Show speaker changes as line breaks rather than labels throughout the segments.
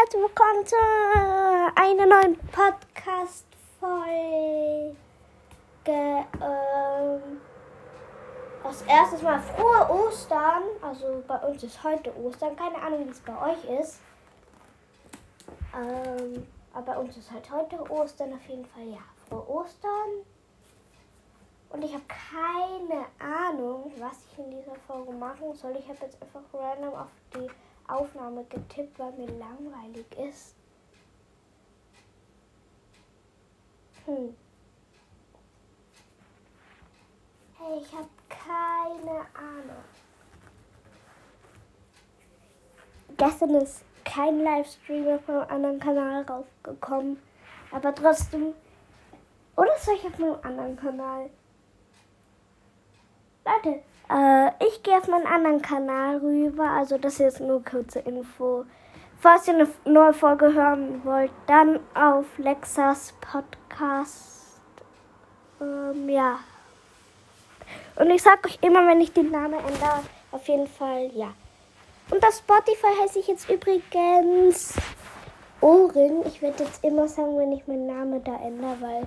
herzlich willkommen zu einer neuen Podcast-Folge. Ähm, als erstes mal frohe Ostern. Also bei uns ist heute Ostern. Keine Ahnung, wie es bei euch ist. Ähm, aber bei uns ist halt heute Ostern auf jeden Fall. Ja, frohe Ostern. Und ich habe keine Ahnung, was ich in dieser Folge machen soll. Ich habe jetzt einfach random auf Aufnahme getippt, weil mir langweilig ist. Hm. Hey, ich habe keine Ahnung. Gestern ist kein Livestreamer vom anderen Kanal raufgekommen. Aber trotzdem. Oder soll ich auf meinem anderen Kanal? Leute, äh, ich gehe auf meinen anderen Kanal rüber. Also das ist jetzt nur kurze Info. Falls ihr eine neue Folge hören wollt, dann auf Lexas Podcast. Ähm, ja. Und ich sag euch immer, wenn ich den Namen ändere, auf jeden Fall ja. Und auf Spotify heiße ich jetzt übrigens Ohren. Ich werde jetzt immer sagen, wenn ich meinen Namen da ändere, weil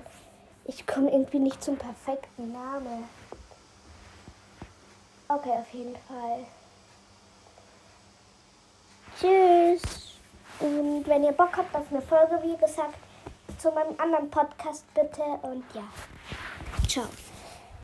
ich komme irgendwie nicht zum perfekten Namen. Okay, auf jeden Fall. Tschüss. Und wenn ihr Bock habt auf eine Folge, wie gesagt, zu meinem anderen Podcast bitte. Und ja, ciao.